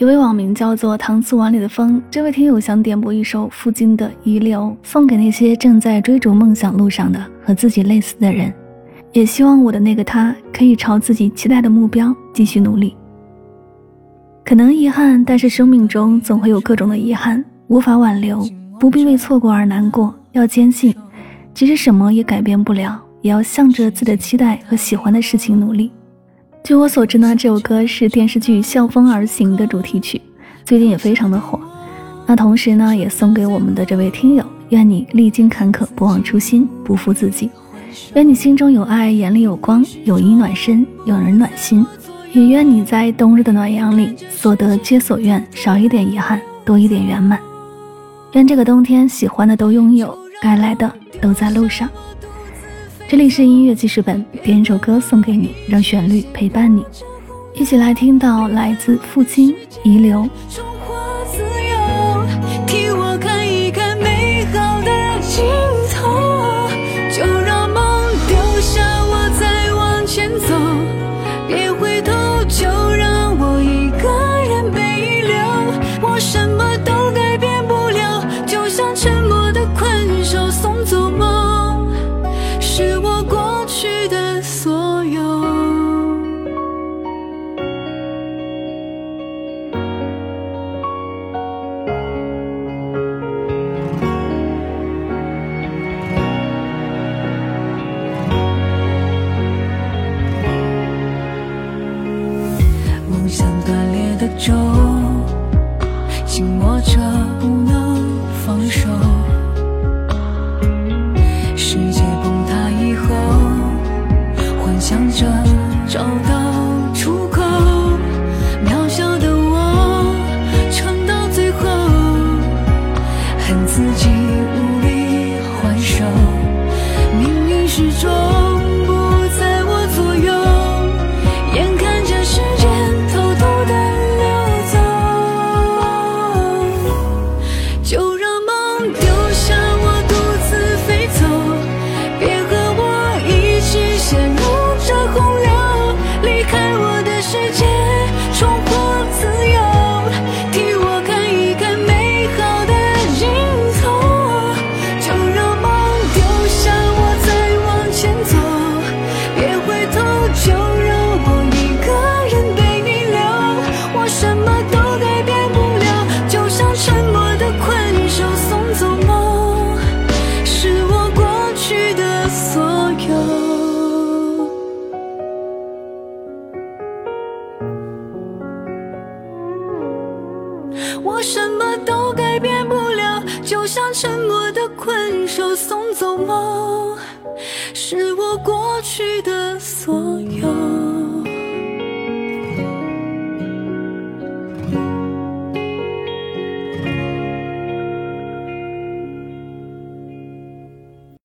一位网名叫做“搪瓷碗里的风”这位听友想点播一首傅菁的《遗留》，送给那些正在追逐梦想路上的和自己类似的人，也希望我的那个他可以朝自己期待的目标继续努力。可能遗憾，但是生命中总会有各种的遗憾，无法挽留，不必为错过而难过，要坚信，即使什么也改变不了，也要向着自己的期待和喜欢的事情努力。据我所知呢，这首歌是电视剧《向风而行》的主题曲，最近也非常的火。那同时呢，也送给我们的这位听友，愿你历经坎坷不忘初心，不负自己；愿你心中有爱，眼里有光，有衣暖身，有人暖心；也愿你在冬日的暖阳里，所得皆所愿，少一点遗憾，多一点圆满。愿这个冬天喜欢的都拥有，该来的都在路上。这里是音乐记事本，点一首歌送给你，让旋律陪伴你，一起来听到来自父亲遗留。紧握着不能放手。世界崩塌以后，幻想着什么都改变不了，就像沉默的困兽，送走梦，是我过去的所有。